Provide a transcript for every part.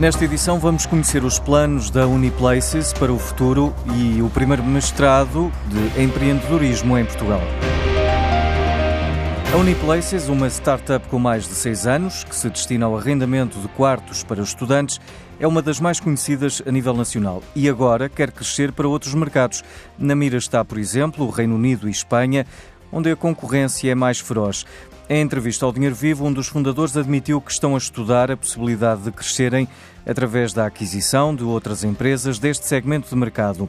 Nesta edição vamos conhecer os planos da Uniplaces para o futuro e o primeiro mestrado de empreendedorismo em Portugal. A Uniplaces, uma startup com mais de seis anos, que se destina ao arrendamento de quartos para estudantes, é uma das mais conhecidas a nível nacional e agora quer crescer para outros mercados. Na mira está, por exemplo, o Reino Unido e Espanha, onde a concorrência é mais feroz. Em entrevista ao Dinheiro Vivo, um dos fundadores admitiu que estão a estudar a possibilidade de crescerem através da aquisição de outras empresas deste segmento de mercado.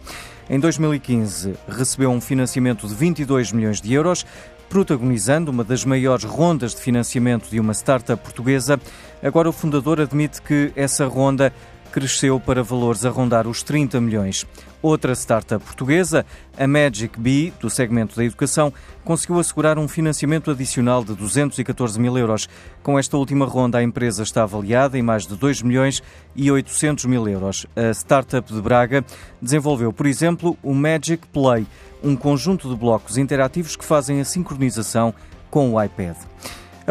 Em 2015, recebeu um financiamento de 22 milhões de euros protagonizando uma das maiores rondas de financiamento de uma startup portuguesa. Agora o fundador admite que essa ronda cresceu para valores a rondar os 30 milhões. Outra startup portuguesa, a Magic Bee, do segmento da educação, conseguiu assegurar um financiamento adicional de 214 mil euros. Com esta última ronda, a empresa está avaliada em mais de 2 milhões e 800 mil euros. A startup de Braga desenvolveu, por exemplo, o Magic Play, um conjunto de blocos interativos que fazem a sincronização com o iPad.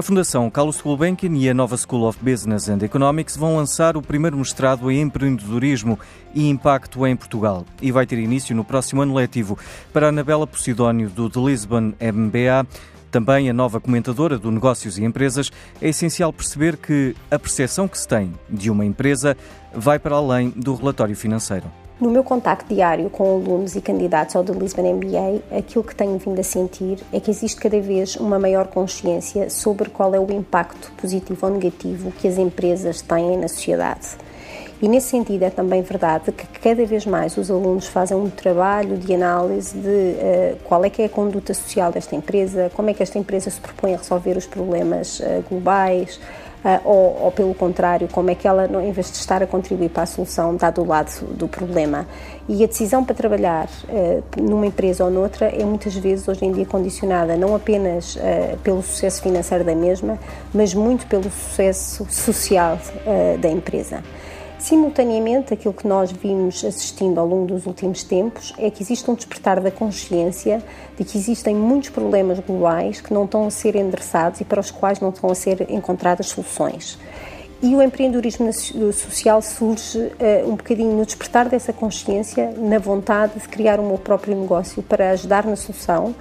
A Fundação Carlos Gulbenkian e a Nova School of Business and Economics vão lançar o primeiro mestrado em empreendedorismo e impacto em Portugal e vai ter início no próximo ano letivo. Para Anabela Posidónio, do The Lisbon MBA, também a nova comentadora do Negócios e Empresas, é essencial perceber que a percepção que se tem de uma empresa vai para além do relatório financeiro. No meu contacto diário com alunos e candidatos ao The Lisbon MBA, aquilo que tenho vindo a sentir é que existe cada vez uma maior consciência sobre qual é o impacto positivo ou negativo que as empresas têm na sociedade. E nesse sentido é também verdade que cada vez mais os alunos fazem um trabalho de análise de uh, qual é que é a conduta social desta empresa, como é que esta empresa se propõe a resolver os problemas uh, globais, ou, ou, pelo contrário, como é que ela, em vez de estar a contribuir para a solução, está do lado do problema. E a decisão para trabalhar uh, numa empresa ou noutra é muitas vezes hoje em dia condicionada não apenas uh, pelo sucesso financeiro da mesma, mas muito pelo sucesso social da empresa. Simultaneamente, aquilo que nós vimos assistindo ao longo dos últimos tempos é que existe um despertar da consciência de que existem muitos problemas globais que não estão a ser endereçados e para os quais não estão a ser encontradas soluções. E o empreendedorismo social surge uh, um bocadinho no despertar dessa consciência, na vontade de criar o meu próprio negócio para ajudar na solução,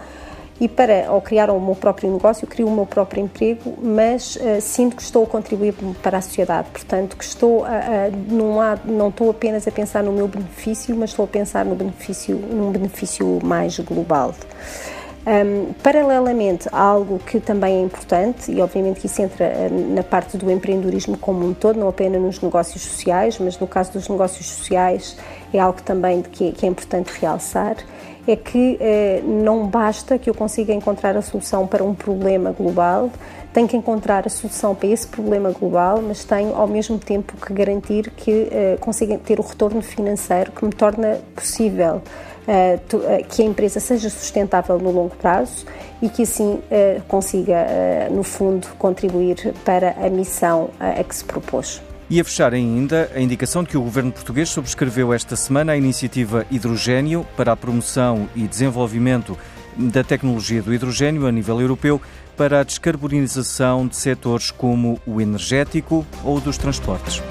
e para, ao criar o meu próprio negócio, crio o meu próprio emprego, mas uh, sinto que estou a contribuir para a sociedade. Portanto, que estou a, a, não, não estou apenas a pensar no meu benefício, mas estou a pensar no benefício, num benefício mais global. Um, paralelamente, algo que também é importante, e obviamente que isso entra eh, na parte do empreendedorismo como um todo, não apenas nos negócios sociais, mas no caso dos negócios sociais é algo também que, que é importante realçar, é que eh, não basta que eu consiga encontrar a solução para um problema global, tenho que encontrar a solução para esse problema global, mas tenho ao mesmo tempo que garantir que eh, consiga ter o retorno financeiro que me torna possível eh, tu, eh, que a empresa seja sustentável no longo prazo e que assim eh, consiga, no fundo, contribuir para a missão a que se propôs. E a fechar ainda a indicação de que o governo português subscreveu esta semana a iniciativa Hidrogênio para a promoção e desenvolvimento da tecnologia do hidrogênio a nível europeu para a descarbonização de setores como o energético ou dos transportes.